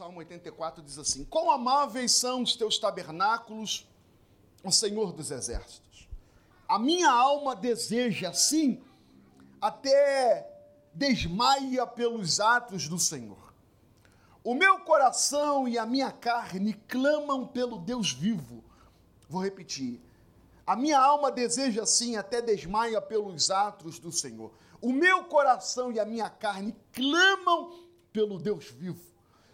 Salmo 84 diz assim: Quão amáveis são os teus tabernáculos, o Senhor dos exércitos. A minha alma deseja, sim, até desmaia pelos atos do Senhor. O meu coração e a minha carne clamam pelo Deus vivo. Vou repetir. A minha alma deseja sim, até desmaia pelos atos do Senhor. O meu coração e a minha carne clamam pelo Deus vivo.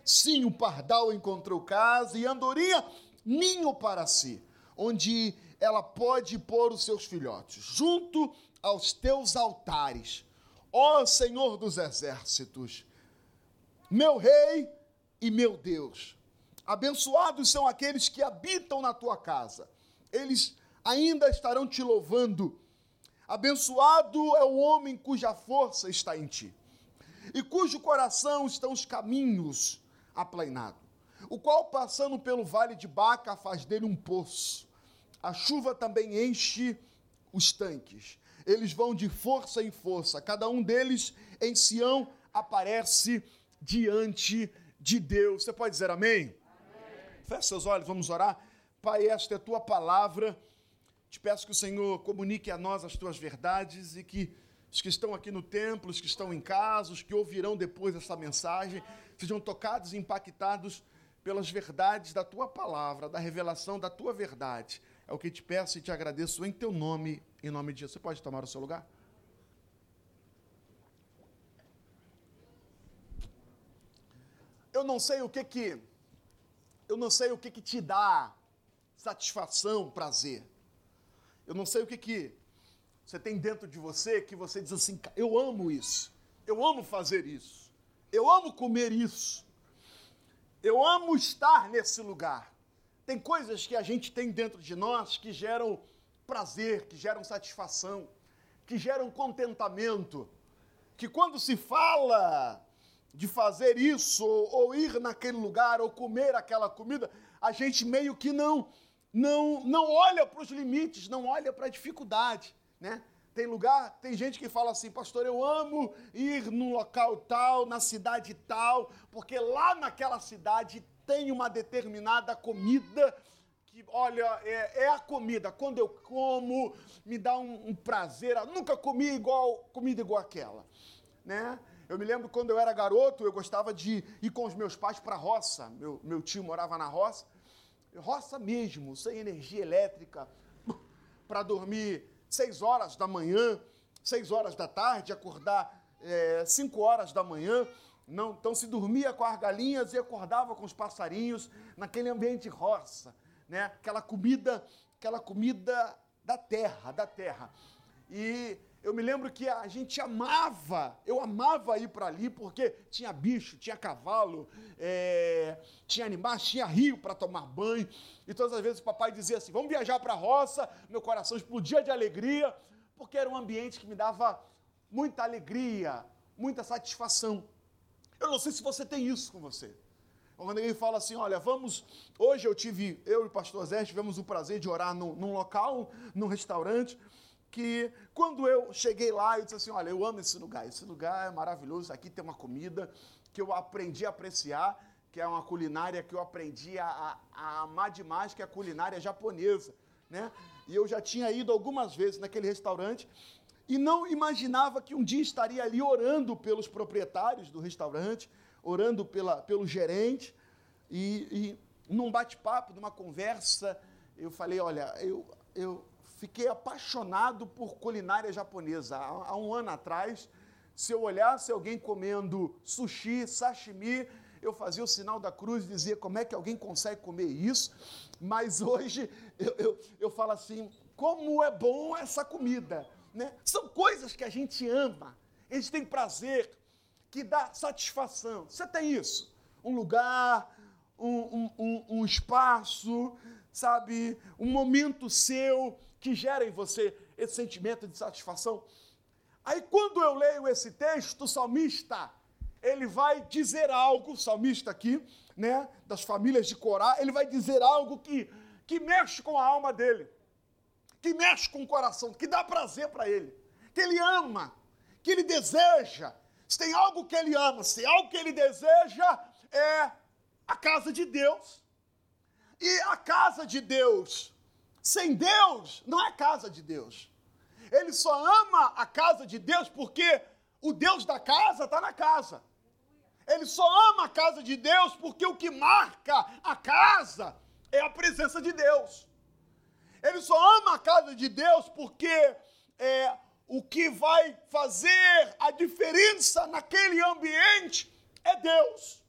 Sim, o pardal encontrou casa e andorinha ninho para si, onde ela pode pôr os seus filhotes, junto aos teus altares. Ó Senhor dos exércitos, meu rei e meu Deus. Abençoados são aqueles que habitam na tua casa. Eles ainda estarão te louvando. Abençoado é o homem cuja força está em ti, e cujo coração estão os caminhos aplainados, o qual, passando pelo vale de Baca, faz dele um poço. A chuva também enche os tanques. Eles vão de força em força, cada um deles em Sião aparece diante de Deus. Você pode dizer amém? amém. Feche seus olhos, vamos orar. Pai, esta é a tua palavra. Te peço que o Senhor comunique a nós as tuas verdades e que os que estão aqui no templo, os que estão em casa, os que ouvirão depois essa mensagem, sejam tocados e impactados pelas verdades da tua palavra, da revelação da tua verdade. É o que te peço e te agradeço em teu nome, em nome de Jesus. Você pode tomar o seu lugar? Eu não sei o que que eu não sei o que que te dá satisfação, prazer. Eu não sei o que que você tem dentro de você que você diz assim: eu amo isso, eu amo fazer isso, eu amo comer isso, eu amo estar nesse lugar. Tem coisas que a gente tem dentro de nós que geram prazer, que geram satisfação, que geram contentamento, que quando se fala de fazer isso, ou, ir naquele lugar, ou comer aquela comida, a gente meio que não não, não olha para os limites, não olha para a dificuldade, né? Tem lugar, tem gente que fala assim, pastor, eu amo ir num local tal, na cidade tal, porque lá naquela cidade tem uma determinada comida que, olha, é, é a comida. Quando eu como, me dá um, um prazer. Eu nunca comi igual comida igual aquela, né? Eu me lembro quando eu era garoto, eu gostava de ir com os meus pais para a roça. Meu, meu tio morava na roça roça mesmo, sem energia elétrica, para dormir seis horas da manhã, seis horas da tarde, acordar é, cinco horas da manhã. Não, então se dormia com as galinhas e acordava com os passarinhos naquele ambiente roça, né? Aquela comida, aquela comida da terra, da terra. E eu me lembro que a gente amava, eu amava ir para ali porque tinha bicho, tinha cavalo, é, tinha animais, tinha rio para tomar banho. E todas as vezes o papai dizia assim: vamos viajar para a roça. Meu coração explodia de alegria, porque era um ambiente que me dava muita alegria, muita satisfação. Eu não sei se você tem isso com você. Quando alguém fala assim, olha, vamos. Hoje eu tive, eu e o pastor Zé tivemos o prazer de orar num, num local, num restaurante que quando eu cheguei lá, eu disse assim: olha, eu amo esse lugar, esse lugar é maravilhoso, aqui tem uma comida que eu aprendi a apreciar, que é uma culinária que eu aprendi a, a amar demais, que é a culinária japonesa, né? E eu já tinha ido algumas vezes naquele restaurante e não imaginava que um dia estaria ali orando pelos proprietários do restaurante, orando pela, pelo gerente, e, e num bate-papo, numa conversa, eu falei, olha, eu, eu fiquei apaixonado por culinária japonesa. Há, um ano atrás, se eu olhasse alguém comendo sushi, sashimi, eu fazia o sinal da cruz e dizia como é que alguém consegue comer isso. Mas hoje eu, eu, eu falo assim, como é bom essa comida. Né? São coisas que a gente ama, a gente tem prazer, que dá satisfação. Você tem isso? Um lugar, um, um, um, espaço, sabe? Um momento seu que gera em você esse sentimento de satisfação. Aí quando eu leio esse texto, o salmista, ele vai dizer algo, o salmista aqui, né, das famílias de Corá, ele vai dizer algo que, que mexe com a alma dele, que mexe com o coração, que dá prazer para ele, que ele ama, que ele deseja. Se tem algo que ele ama, se tem algo que ele deseja, é a casa de Deus. E a casa de Deus, sem Deus, não é casa de Deus. Ele só ama a casa de Deus porque o Deus da casa está na casa. Ele só ama a casa de Deus porque o que marca a casa é a presença de Deus. Ele só ama a casa de Deus porque é, o que vai fazer a diferença naquele ambiente é Deus.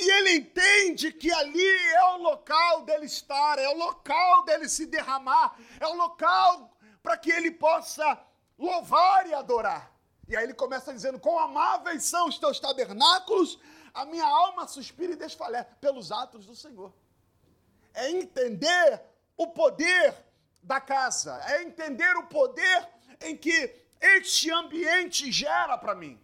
E ele entende que ali é o local dele estar, é o local dele se derramar, é o local para que ele possa louvar e adorar. E aí ele começa dizendo: Quão amáveis são os teus tabernáculos, a minha alma suspira e desfalece pelos atos do Senhor. É entender o poder da casa, é entender o poder em que este ambiente gera para mim.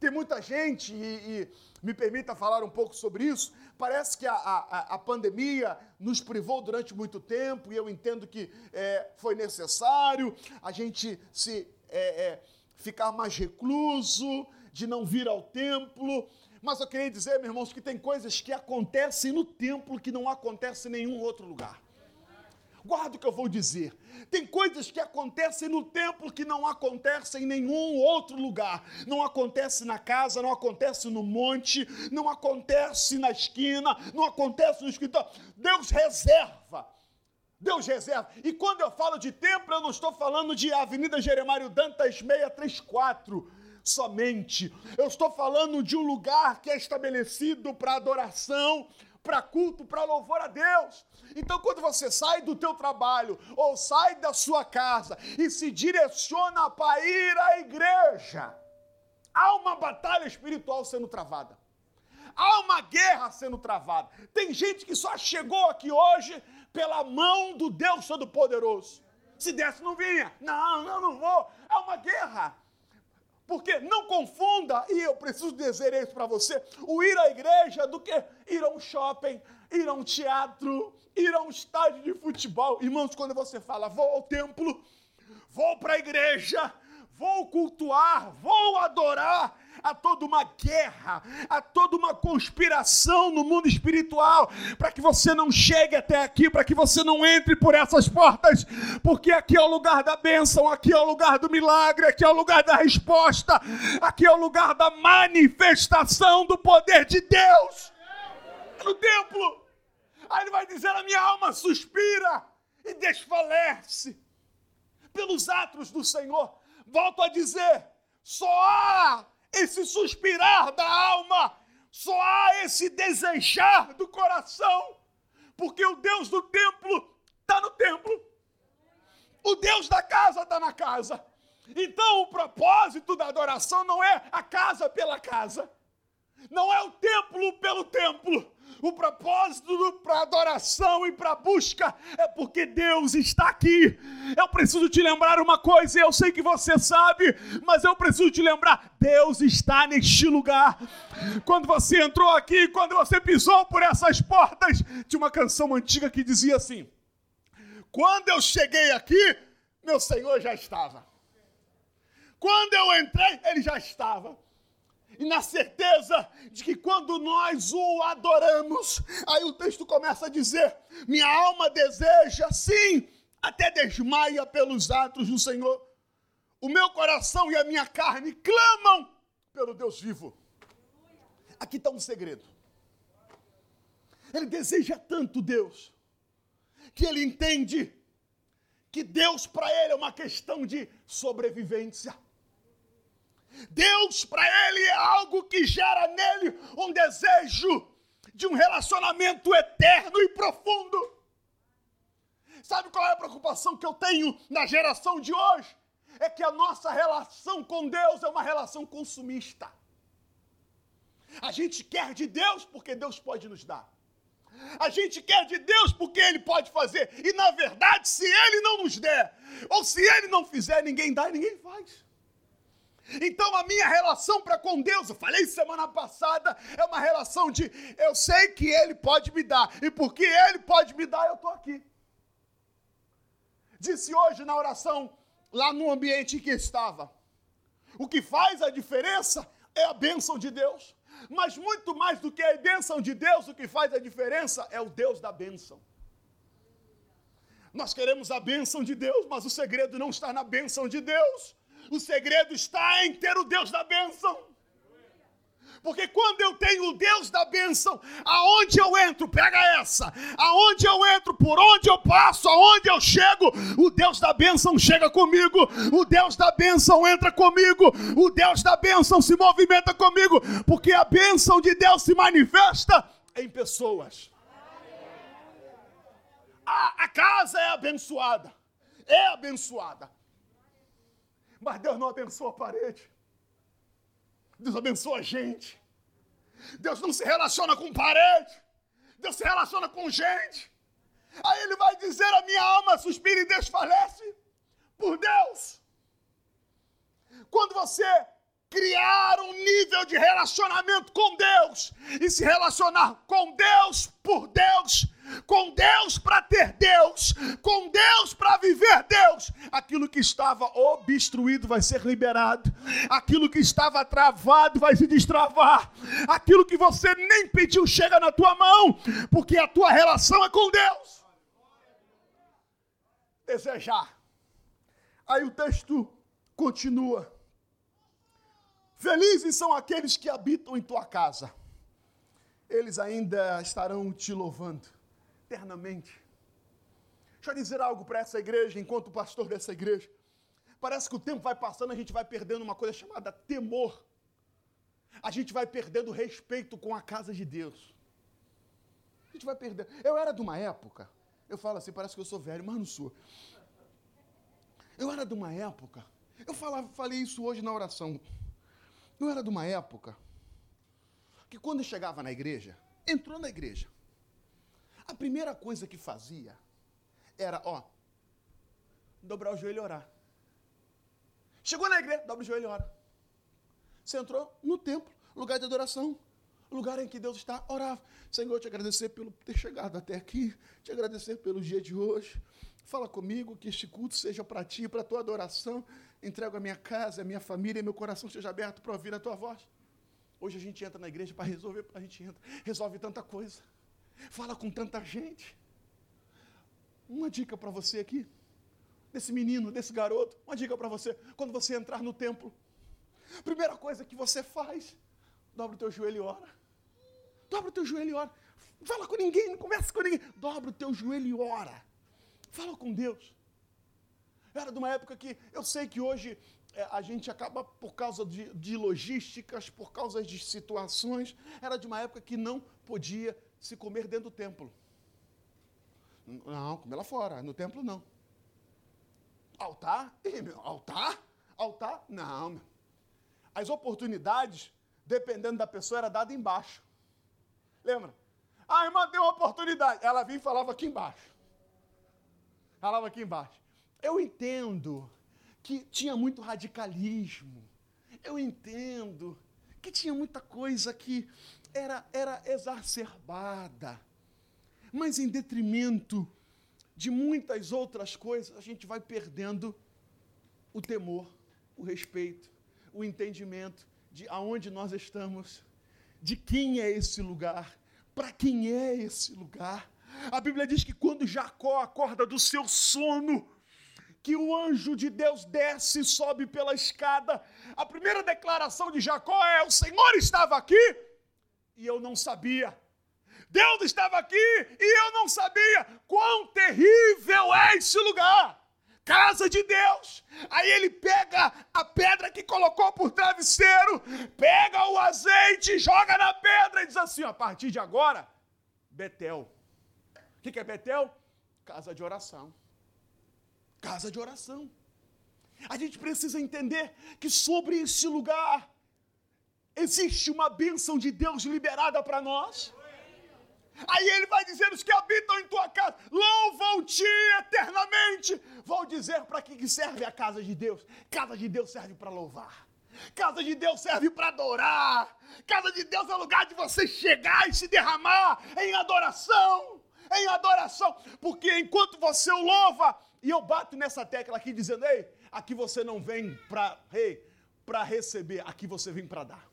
Tem muita gente, e, e, me permita falar um pouco sobre isso, parece que a, a, a pandemia nos privou durante muito tempo, e eu entendo que é, foi necessário a gente se é, é, ficar mais recluso, de não vir ao templo. Mas eu queria dizer, meus irmãos, que tem coisas que acontecem no templo que não acontecem em nenhum outro lugar. Guarda o que eu vou dizer. Tem coisas que acontecem no templo que não acontecem em nenhum outro lugar. Não acontece na casa, não acontece no monte, não acontece na esquina, não acontece no escritório. Deus reserva. Deus reserva. E quando eu falo de templo, eu não estou falando de Avenida Jeremário Dantas 634 somente. Eu estou falando de um lugar que é estabelecido para adoração, para culto, para louvor a Deus. Então, quando você sai do teu trabalho ou sai da sua casa e se direciona para ir à igreja, há uma batalha espiritual sendo travada. Há uma guerra sendo travada. Tem gente que só chegou aqui hoje pela mão do Deus Todo-Poderoso. Se desse, não vinha. Não, não, não vou. É uma guerra. Porque não confunda, e eu preciso dizer isso para você, o ir à igreja do que ir a um shopping, ir a um teatro, ir a um estádio de futebol. Irmãos, quando você fala, vou ao templo, vou para a igreja, vou cultuar, vou adorar, há toda uma guerra, há toda uma conspiração no mundo espiritual para que você não chegue até aqui, para que você não entre por essas portas, porque aqui é o lugar da bênção, aqui é o lugar do milagre, aqui é o lugar da resposta, aqui é o lugar da manifestação do poder de Deus no templo. Aí ele vai dizer: a minha alma suspira e desfalece pelos atos do Senhor. Volto a dizer: só há esse suspirar da alma, só há esse desejar do coração, porque o Deus do templo está no templo, o Deus da casa está na casa. Então o propósito da adoração não é a casa pela casa, não é o templo pelo templo, o propósito para adoração e para busca é porque Deus está aqui. Eu preciso te lembrar uma coisa, eu sei que você sabe, mas eu preciso te lembrar: Deus está neste lugar. Quando você entrou aqui, quando você pisou por essas portas, tinha uma canção antiga que dizia assim: Quando eu cheguei aqui, meu Senhor já estava. Quando eu entrei, ele já estava e na certeza de que quando nós o adoramos, aí o texto começa a dizer: minha alma deseja, sim, até desmaia pelos atos do Senhor. O meu coração e a minha carne clamam pelo Deus vivo. Aqui está um segredo. Ele deseja tanto Deus, que ele entende que Deus para ele é uma questão de sobrevivência. Deus para ele é algo que gera nele um desejo de um relacionamento eterno e profundo. Sabe qual é a preocupação que eu tenho na geração de hoje? É que a nossa relação com Deus é uma relação consumista. A gente quer de Deus porque Deus pode nos dar. A gente quer de Deus porque Ele pode fazer. E na verdade, se Ele não nos der, ou se Ele não fizer, ninguém dá e ninguém faz. Então a minha relação para com Deus, eu falei semana passada, é uma relação de eu sei que Ele pode me dar, e porque Ele pode me dar, eu estou aqui. Disse hoje na oração, lá no ambiente em que estava, o que faz a diferença é a bênção de Deus. Mas muito mais do que a bênção de Deus, o que faz a diferença é o Deus da bênção. Nós queremos a bênção de Deus, mas o segredo não está na bênção de Deus. O segredo está em ter o Deus da bênção. Porque quando eu tenho o Deus da bênção, aonde eu entro, pega essa, aonde eu entro, por onde eu passo, aonde eu chego, o Deus da bênção chega comigo, o Deus da bênção entra comigo, o Deus da bênção se movimenta comigo, porque a bênção de Deus se manifesta em pessoas. A, a casa é abençoada, é abençoada, mas Deus não abençoa a parede. Deus abençoa a gente. Deus não se relaciona com parede. Deus se relaciona com gente. Aí ele vai dizer: a minha alma suspira e desfalece por Deus. Quando você criar um nível de relacionamento com Deus e se relacionar com Deus por Deus, com Deus para ter Deus, com Deus para viver Deus, aquilo que estava obstruído vai ser liberado, aquilo que estava travado vai se destravar, aquilo que você nem pediu chega na tua mão, porque a tua relação é com Deus. Desejar. Aí o texto continua. Felizes são aqueles que habitam em tua casa. Eles ainda estarão te louvando eternamente. Deixa eu dizer algo para essa igreja, enquanto pastor dessa igreja. Parece que o tempo vai passando, a gente vai perdendo uma coisa chamada temor. A gente vai perdendo respeito com a casa de Deus. A gente vai perdendo. Eu era de uma época, eu falo assim, parece que eu sou velho, mas não sou. Eu era de uma época, eu falava, falei isso hoje na oração. Eu era de uma época que quando chegava na igreja, entrou na igreja, a primeira coisa que fazia era, ó, dobrar o joelho e orar. Chegou na igreja, dobra o joelho e ora. Você entrou no templo, lugar de adoração, lugar em que Deus está, orava. Senhor, te agradecer pelo ter chegado até aqui, te agradecer pelo dia de hoje. Fala comigo que este culto seja para ti, para a tua adoração. Entrego a minha casa, a minha família, meu coração seja aberto para ouvir a tua voz. Hoje a gente entra na igreja para resolver, a gente entra, resolve tanta coisa. Fala com tanta gente. Uma dica para você aqui, desse menino, desse garoto, uma dica para você, quando você entrar no templo, primeira coisa que você faz, dobra o teu joelho e ora. Dobra o teu joelho e ora. Fala com ninguém, não conversa com ninguém. Dobra o teu joelho e ora. Fala com Deus. Era de uma época que eu sei que hoje é, a gente acaba, por causa de, de, logísticas, por causa de situações, era de uma época que não podia se comer dentro do templo. Não, comer lá fora, no templo não. Altar? Ih, meu, altar? Altar? Não. Meu. As oportunidades, dependendo da pessoa, era dada embaixo. Lembra? A irmã deu uma oportunidade. Ela vinha e falava aqui embaixo. Falava aqui embaixo. Eu entendo que tinha muito radicalismo. Eu entendo que tinha muita coisa que era, era exacerbada. Mas em detrimento de muitas outras coisas, a gente vai perdendo o temor, o respeito, o entendimento de aonde nós estamos, de quem é esse lugar, para quem é esse lugar. A Bíblia diz que quando Jacó acorda do seu sono, que o anjo de Deus desce e sobe pela escada. A primeira declaração de Jacó é: O Senhor estava aqui e eu não sabia. Deus estava aqui e eu não sabia. Quão terrível é esse lugar! Casa de Deus. Aí ele pega a pedra que colocou por travesseiro, pega o azeite, joga na pedra e diz assim: a partir de agora, Betel. O que é Betel? Casa de oração casa de oração. A gente precisa entender que sobre esse lugar existe uma bênção de Deus liberada para nós. Aí ele vai dizer: os que habitam em tua casa, louvam-te eternamente. Vou dizer para que serve a casa de Deus. Casa de Deus serve para louvar. Casa de Deus serve para adorar. Casa de Deus é lugar de você chegar e se derramar em adoração. Em adoração. Porque enquanto você o louva, e eu bato nessa tecla aqui dizendo: ei, aqui você não vem para hey, receber, aqui você vem para dar.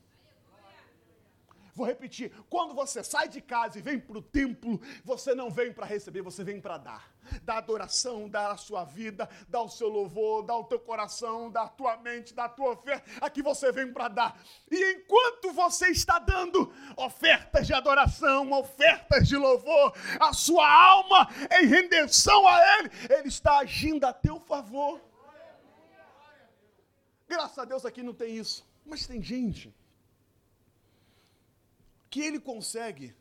Vou repetir. Quando você sai de casa e vem para o templo, você não vem para receber, você vem para dar. Dá adoração, dá a sua vida, dá o seu louvor, dá o teu coração, dá a tua mente, dá a tua oferta. Aqui você vem para dar. E enquanto você está dando ofertas de adoração, ofertas de louvor, a sua alma em rendição a Ele, Ele está agindo a teu favor. Graças a Deus aqui não tem isso. Mas tem gente que ele consegue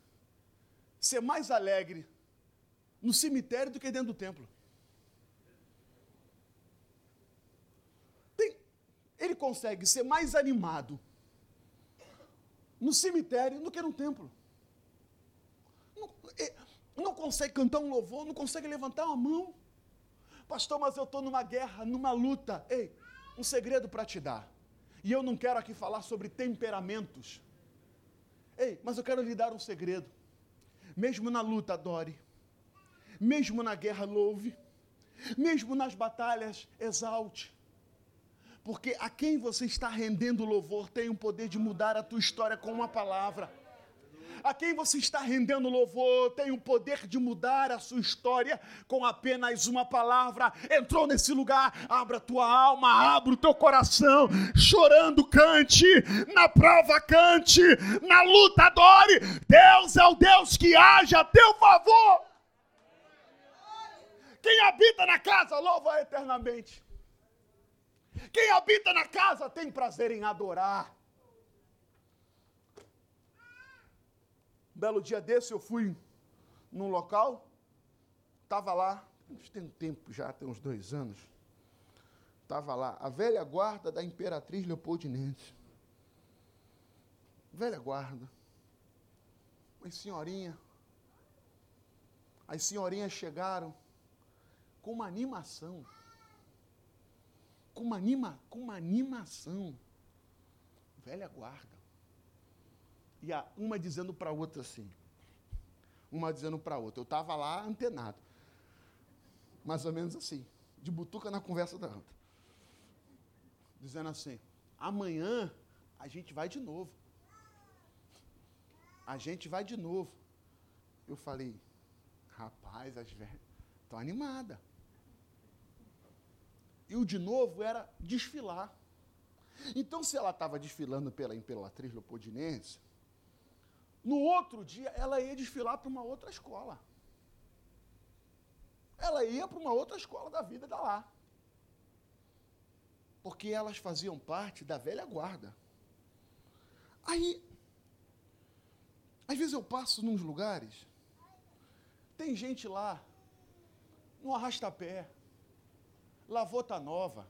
ser mais alegre no cemitério do que dentro do templo. Tem, ele consegue ser mais animado no cemitério do que no templo. Não, é, não consegue cantar um louvor, não consegue levantar uma mão. Pastor, mas eu estou numa guerra, numa luta. Ei, um segredo para te dar. E eu não quero aqui falar sobre temperamentos. Ei, mas eu quero lhe dar um segredo. Mesmo na luta, adore. Mesmo na guerra, louve. Mesmo nas batalhas, exalte. Porque a quem você está rendendo louvor tem o poder de mudar a tua história com uma palavra a quem você está rendendo louvor tem o poder de mudar a sua história com apenas uma palavra. Entrou nesse lugar, abra tua alma, abra o teu coração, chorando, cante, na prova, cante, na luta, adore. Deus é o Deus que age a teu favor. Quem habita na casa, louva eternamente. Quem habita na casa tem prazer em adorar. Um belo dia desse eu fui num local, estava lá, tem um tempo já, tem uns dois anos, estava lá a velha guarda da Imperatriz Leopoldinense. Velha guarda. As senhorinhas. As senhorinhas chegaram com uma animação. Com uma, anima, com uma animação. Velha guarda. E a uma dizendo para a outra assim. Uma dizendo para a outra. Eu estava lá antenado. Mais ou menos assim. De butuca na conversa da outra. Dizendo assim: amanhã a gente vai de novo. A gente vai de novo. Eu falei, rapaz, as velhas estão animadas. E o de novo era desfilar. Então, se ela estava desfilando pela Imperatriz Leopoldinense, no outro dia, ela ia desfilar para uma outra escola. Ela ia para uma outra escola da vida da lá. Porque elas faziam parte da velha guarda. Aí, às vezes eu passo nos lugares, tem gente lá, no arrastapé, lavota nova,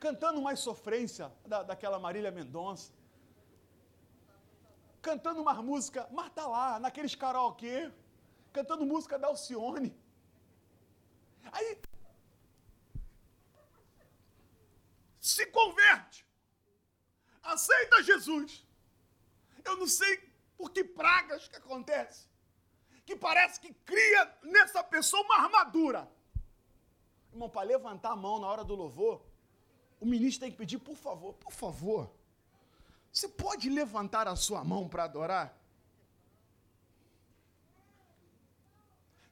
cantando mais sofrência da, daquela Marília Mendonça cantando uma música, mas tá lá, naqueles karaokê, cantando música da Alcione. Aí se converte, aceita Jesus. Eu não sei por que pragas que acontece, que parece que cria nessa pessoa uma armadura. Irmão, para levantar a mão na hora do louvor, o ministro tem que pedir, por favor, por favor, você pode levantar a sua mão para adorar?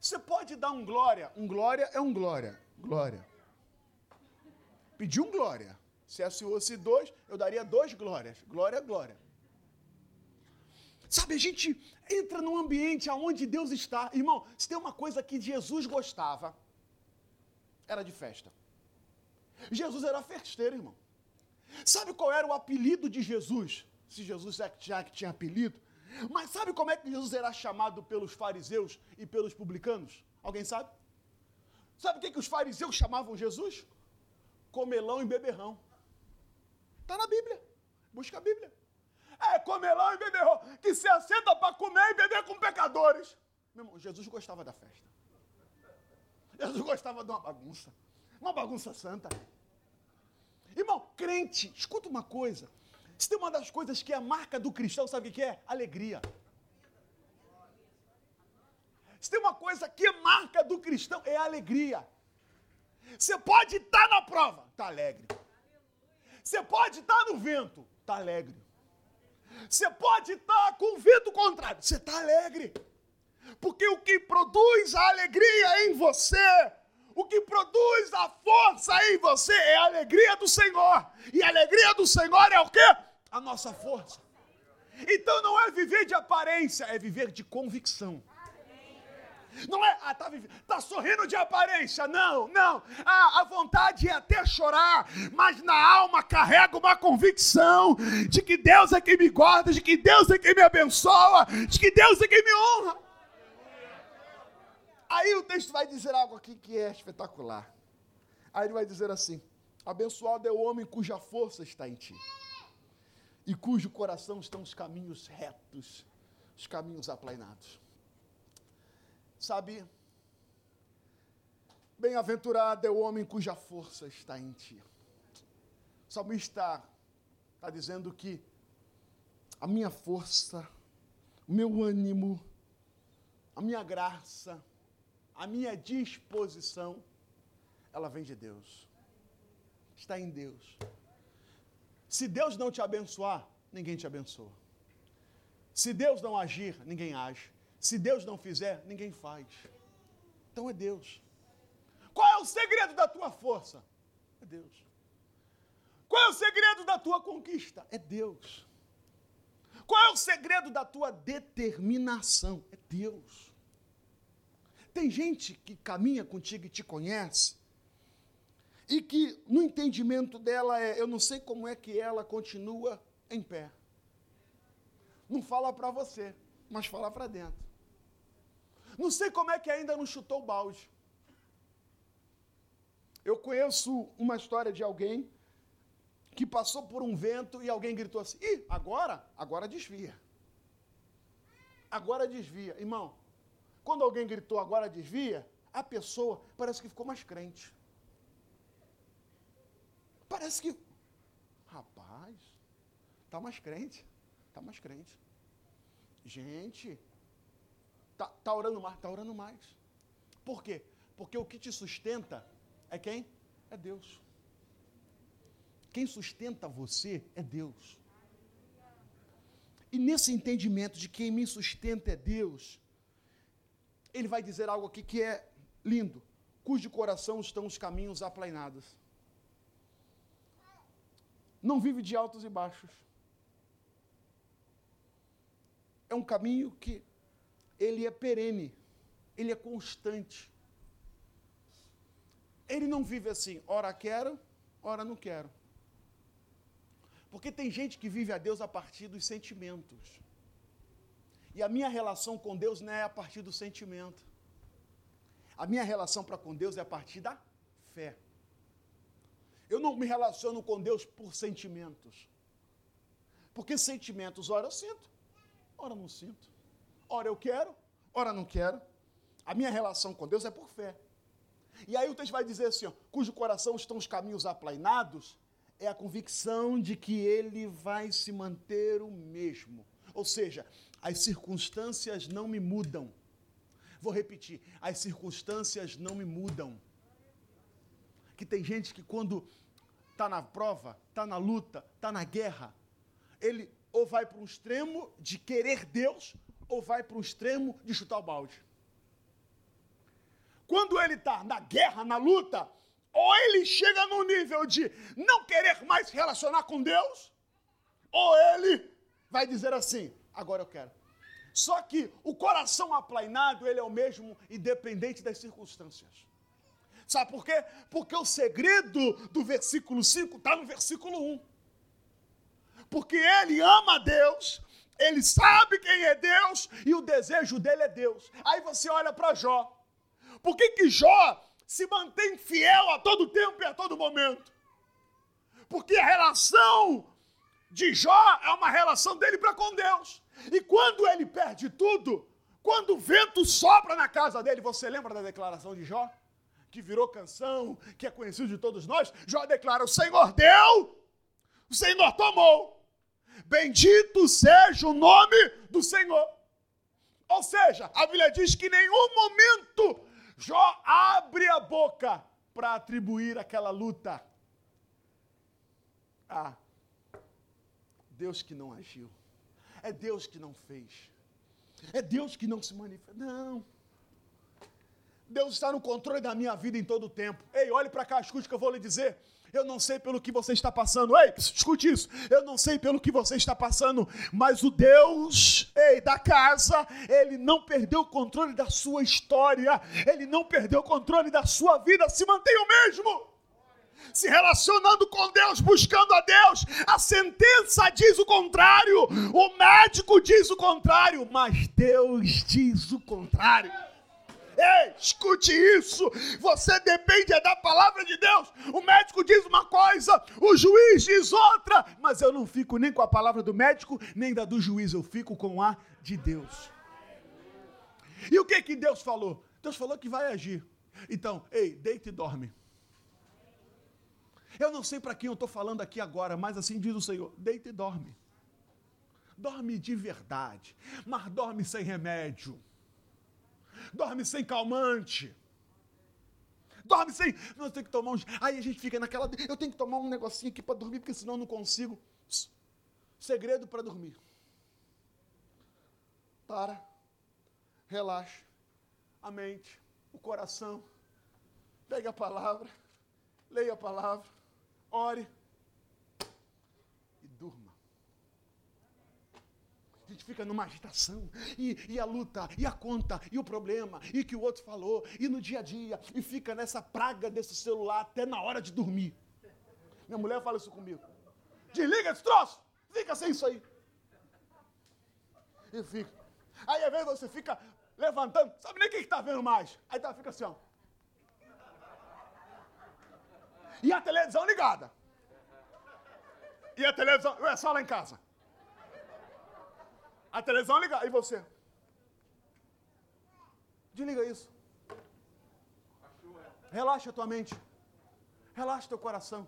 Você pode dar um glória. Um glória é um glória. Glória. Pediu um glória. Se é fosse dois, eu daria dois glórias. Glória, glória. Sabe, a gente entra num ambiente aonde Deus está. Irmão, se tem uma coisa que Jesus gostava, era de festa. Jesus era festeiro, irmão. Sabe qual era o apelido de Jesus? Se Jesus já que tinha apelido. Mas sabe como é que Jesus era chamado pelos fariseus e pelos publicanos? Alguém sabe? Sabe o que, que os fariseus chamavam Jesus? Comelão e beberrão. Está na Bíblia. Busca a Bíblia. É comelão e beberrão, que se assenta para comer e beber com pecadores. Meu irmão, Jesus gostava da festa. Jesus gostava de uma bagunça. Uma bagunça santa. Irmão, crente, escuta uma coisa. Se tem uma das coisas que é a marca do cristão, sabe o que é? Alegria. Se tem uma coisa que é marca do cristão, é alegria. Você pode estar na prova, está alegre. Você pode estar no vento, está alegre. Você pode estar com o vento contrário, você está alegre. Porque o que produz a alegria em você, o que produz a força em você é a alegria do Senhor. E a alegria do Senhor é o quê? A nossa força. Então não é viver de aparência, é viver de convicção. Não é, ah, tá, tá sorrindo de aparência. Não, não. Ah, a vontade é até chorar, mas na alma carrega uma convicção de que Deus é quem me guarda, de que Deus é quem me abençoa, de que Deus é quem me honra. Aí o texto vai dizer algo aqui que é espetacular. Aí ele vai dizer assim: Abençoado é o homem cuja força está em ti, e cujo coração estão os caminhos retos, os caminhos aplainados. Sabe, bem-aventurado é o homem cuja força está em ti. O salmista está dizendo que a minha força, o meu ânimo, a minha graça, a minha disposição, ela vem de Deus. Está em Deus. Se Deus não te abençoar, ninguém te abençoa. Se Deus não agir, ninguém age. Se Deus não fizer, ninguém faz. Então é Deus. Qual é o segredo da tua força? É Deus. Qual é o segredo da tua conquista? É Deus. Qual é o segredo da tua determinação? É Deus. Tem gente que caminha contigo e te conhece, e que no entendimento dela é: eu não sei como é que ela continua em pé. Não fala para você, mas fala para dentro. Não sei como é que ainda não chutou o balde. Eu conheço uma história de alguém que passou por um vento e alguém gritou assim: Ih, agora? Agora desvia. Agora desvia. Irmão, quando alguém gritou agora desvia, a pessoa parece que ficou mais crente. Parece que, rapaz, tá mais crente, tá mais crente. Gente, tá, tá orando mais, tá orando mais. Por quê? Porque o que te sustenta é quem? É Deus. Quem sustenta você é Deus. E nesse entendimento de quem me sustenta é Deus, ele vai dizer algo aqui que é lindo, cujo coração estão os caminhos aplainados. Não vive de altos e baixos. É um caminho que ele é perene, ele é constante. Ele não vive assim, ora quero, ora não quero. Porque tem gente que vive a Deus a partir dos sentimentos. E a minha relação com Deus não é a partir do sentimento. A minha relação para com Deus é a partir da fé. Eu não me relaciono com Deus por sentimentos. Porque sentimentos, ora eu sinto, ora não sinto. Ora eu quero, ora não quero. A minha relação com Deus é por fé. E aí o texto vai dizer assim, ó, cujo coração estão os caminhos aplainados, é a convicção de que ele vai se manter o mesmo. Ou seja, as circunstâncias não me mudam. Vou repetir, as circunstâncias não me mudam. Que tem gente que quando está na prova, está na luta, está na guerra, ele ou vai para um extremo de querer Deus, ou vai para um extremo de chutar o balde. Quando ele está na guerra, na luta, ou ele chega no nível de não querer mais se relacionar com Deus, ou ele vai dizer assim: agora eu quero. Só que o coração aplainado, ele é o mesmo independente das circunstâncias. Sabe por quê? Porque o segredo do versículo 5 está no versículo 1. Porque ele ama Deus, ele sabe quem é Deus e o desejo dele é Deus. Aí você olha para Jó. Por que, que Jó se mantém fiel a todo tempo e a todo momento? Porque a relação de Jó é uma relação dele para com Deus. E quando ele perde tudo, quando o vento sopra na casa dele, você lembra da declaração de Jó? Que virou canção, que é conhecido de todos nós. Jó declara: O Senhor deu, o Senhor tomou. Bendito seja o nome do Senhor. Ou seja, a Bíblia diz que em nenhum momento Jó abre a boca para atribuir aquela luta a Deus que não agiu. é Deus que não fez. É Deus que não se manifesta. Não. Deus está no controle da minha vida em todo o tempo. Ei, olhe para cá, escute o que eu vou lhe dizer. Eu não sei pelo que você está passando. Ei, escute isso. Eu não sei pelo que você está passando, mas o Deus, ei, da casa, ele não perdeu o controle da sua história. Ele não perdeu o controle da sua vida. Se mantém o mesmo. Se relacionando com Deus, buscando a Deus. A sentença diz o contrário. O médico diz o contrário, mas Deus diz o contrário. Ei, escute isso. Você depende da palavra de Deus. O médico diz uma coisa, o juiz diz outra, mas eu não fico nem com a palavra do médico, nem da do juiz, eu fico com a de Deus. E o que que Deus falou? Deus falou que vai agir. Então, ei, deita e dorme. Eu não sei para quem eu estou falando aqui agora, mas assim diz o Senhor: deita e dorme. Dorme de verdade, mas dorme sem remédio dorme sem calmante. Dorme sem. Não, eu que tomar um. Aí a gente fica naquela. Eu tenho que tomar um negocinho aqui para dormir, porque senão eu não consigo. Segredo para dormir. Para. Relaxa. A mente, o coração. Pegue a palavra. Leia a palavra. Ore. A gente fica numa agitação, e, e, a luta, e a conta, e o problema, e que o outro falou, e no dia a dia, e fica nessa praga desse celular até na hora de dormir. Minha mulher fala isso comigo. Desliga esse troço, fica sem isso aí. E fica. Aí às vezes você fica levantando, sabe nem quem está vendo mais. Aí tá, fica assim, ó. E a televisão ligada. E a televisão, é só lá em casa. A televisão liga. E você? Desliga isso. Relaxa a tua mente. Relaxa teu coração.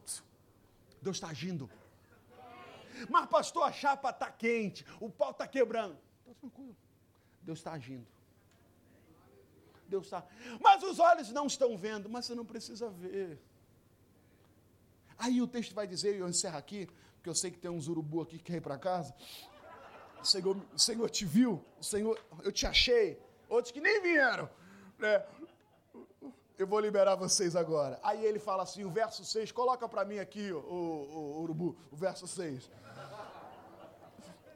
Deus está agindo. Mas, pastor, a chapa está quente, o pau está quebrando. Está tranquilo. Deus está agindo. Deus está. Mas os olhos não estão vendo, mas você não precisa ver. Aí o texto vai dizer, e eu encerro aqui, porque eu sei que tem uns urubu aqui que quer ir para casa. O Senhor, o Senhor te viu, o Senhor, eu te achei. Outros que nem vieram. Né? Eu vou liberar vocês agora. Aí ele fala assim, o verso 6, coloca para mim aqui, o, o, o urubu, o verso 6.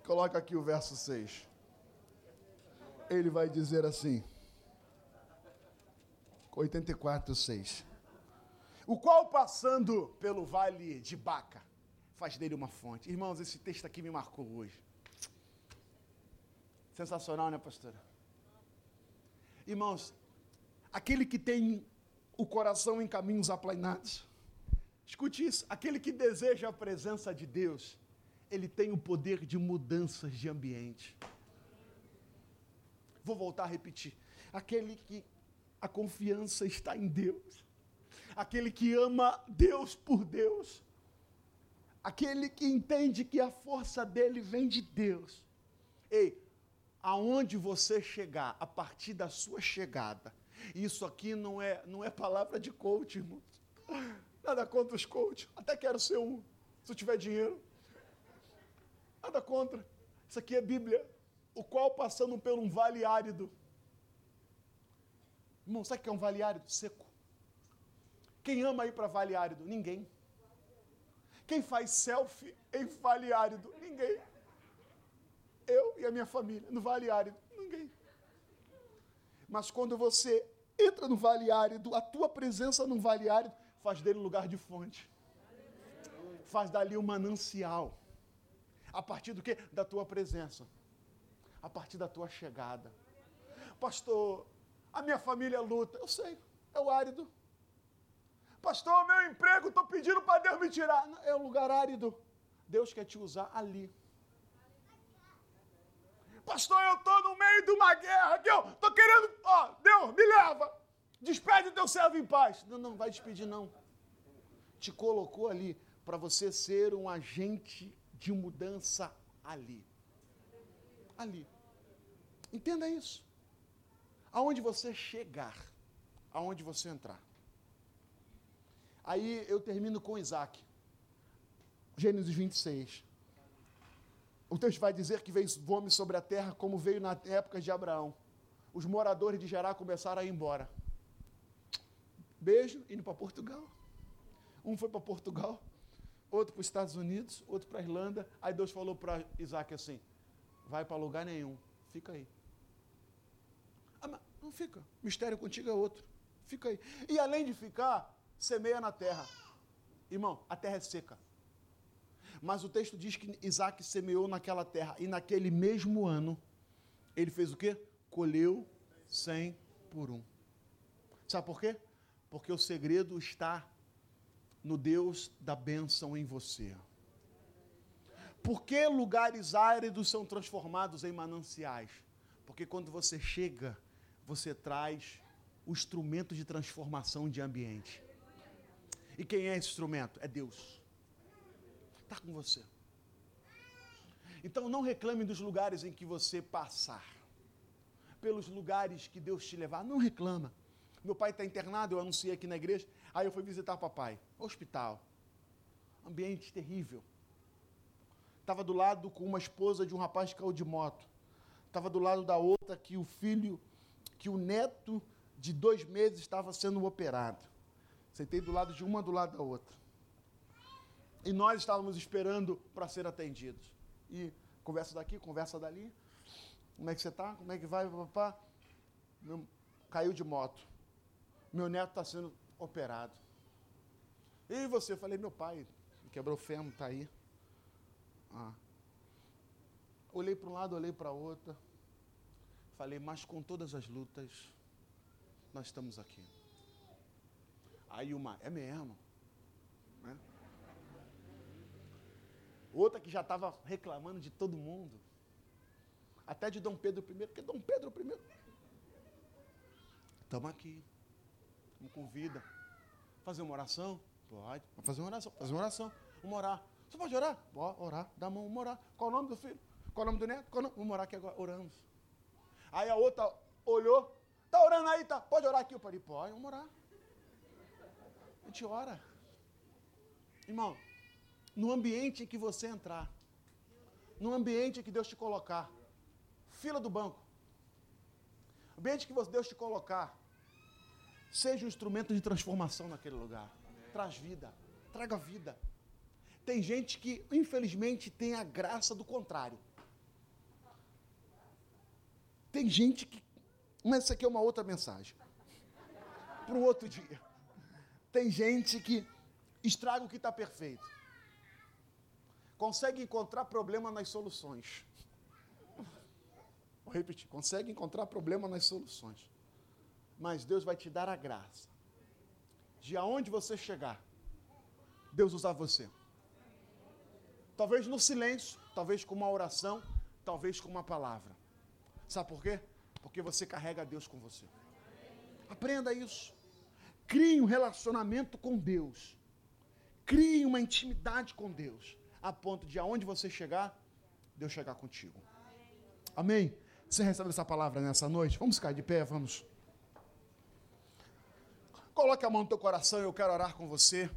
Coloca aqui o verso 6. Ele vai dizer assim, 84, 6. O qual passando pelo vale de Baca, faz dele uma fonte. Irmãos, esse texto aqui me marcou hoje. Sensacional, né, pastora? Irmãos, aquele que tem o coração em caminhos aplainados, escute isso: aquele que deseja a presença de Deus, ele tem o poder de mudanças de ambiente. Vou voltar a repetir: aquele que a confiança está em Deus, aquele que ama Deus por Deus, aquele que entende que a força dele vem de Deus. Ei, aonde você chegar, a partir da sua chegada. Isso aqui não é, não é palavra de coach, irmão. Nada contra os coaches. Até quero ser um, se eu tiver dinheiro. Nada contra. Isso aqui é Bíblia. O qual passando por um vale árido. Irmão, sabe o que é um vale árido? Seco. Quem ama ir para vale árido? Ninguém. Quem faz selfie em vale árido? Ninguém. Eu e a minha família, no Vale Árido, ninguém. Mas quando você entra no Vale Árido, a tua presença no Vale Árido faz dele um lugar de fonte. Faz dali um manancial. A partir do que? Da tua presença. A partir da tua chegada. Pastor, a minha família luta. Eu sei, é o árido. Pastor, meu emprego, estou pedindo para Deus me tirar. É um lugar árido. Deus quer te usar ali. Pastor, eu estou no meio de uma guerra que eu estou querendo. Ó, oh, Deus, me leva. Despede o teu servo em paz. Não, não vai despedir, não. Te colocou ali para você ser um agente de mudança ali. Ali. Entenda isso. Aonde você chegar, aonde você entrar. Aí eu termino com Isaac. Gênesis 26. o texto vai dizer que veio fome sobre a terra como veio na época de Abraão. Os moradores de Gerá começaram a ir embora. Beijo, indo para Portugal. Um foi para Portugal, outro para os Estados Unidos, outro para a Irlanda. Aí Deus falou para Isaac assim: vai para lugar nenhum, fica aí. Ah, mas não fica, mistério contigo é outro, fica aí. E além de ficar, semeia na terra. Irmão, a terra é seca. Mas o texto diz que Isaac semeou naquela terra e naquele mesmo ano ele fez o quê? Colheu cem por um. Sabe por quê? Porque o segredo está no Deus da bênção em você. Por que lugares áridos são transformados em mananciais? Porque quando você chega, você traz o instrumento de transformação de ambiente. E quem é instrumento? É Deus está com você. Então não reclame dos lugares em que você passar. Pelos lugares que Deus te levar, não reclama. Meu pai está internado, eu anunciei aqui na igreja. Aí eu fui visitar o papai. Hospital. Ambiente terrível. Estava do lado com uma esposa de um rapaz que caiu de moto. Estava do lado da outra que o filho, que o neto de dois meses estava sendo operado. Sentei do lado de uma, do lado da outra. E nós estávamos esperando para ser atendidos. E conversa daqui, conversa dali. Como é que você está? Como é que vai, papá? Meu, caiu de moto. Meu neto está sendo operado. E você? Eu falei, meu pai quebrou o fêmur, está aí. Ah. Olhei para um lado, olhei para outro. Falei, mas com todas as lutas, nós estamos aqui. Aí uma, é mesmo. Né? Outra que já estava reclamando de todo mundo. Até de Dom Pedro I, porque Dom Pedro I. Estamos aqui. Estamos com vida. Fazer uma oração? Pode. Fazer uma oração. Fazer uma oração. Vamos orar. Você pode orar? Pode orar. Dá a mão, vamos orar. Qual o nome do filho? Qual o nome do neto? Qual o nome? Vamos orar aqui agora. Oramos. Aí a outra olhou. Está orando aí, tá? Pode orar aqui. Eu falei, pode, vamos orar. A gente ora. Irmão, no ambiente em que você entrar, no ambiente em que Deus te colocar, fila do banco, ambiente que Deus te colocar, seja um instrumento de transformação naquele lugar. Traz vida, traga vida. Tem gente que, infelizmente, tem a graça do contrário. Tem gente que. Mas essa aqui é uma outra mensagem. Para um outro dia. Tem gente que estraga o que está perfeito consegue encontrar problema nas soluções. Vou repetir, consegue encontrar problema nas soluções. Mas Deus vai te dar a graça de aonde você chegar, Deus usar você. Talvez no silêncio, talvez com uma oração, talvez com uma palavra. Sabe por quê? Porque você carrega Deus com você. Aprenda isso. Crie um relacionamento com Deus. Crie uma intimidade com Deus a ponto de aonde você chegar, Deus chegar contigo. Amém? Você recebe essa palavra nessa noite? Vamos ficar de pé, vamos. Coloque a mão no teu coração, eu quero orar com você.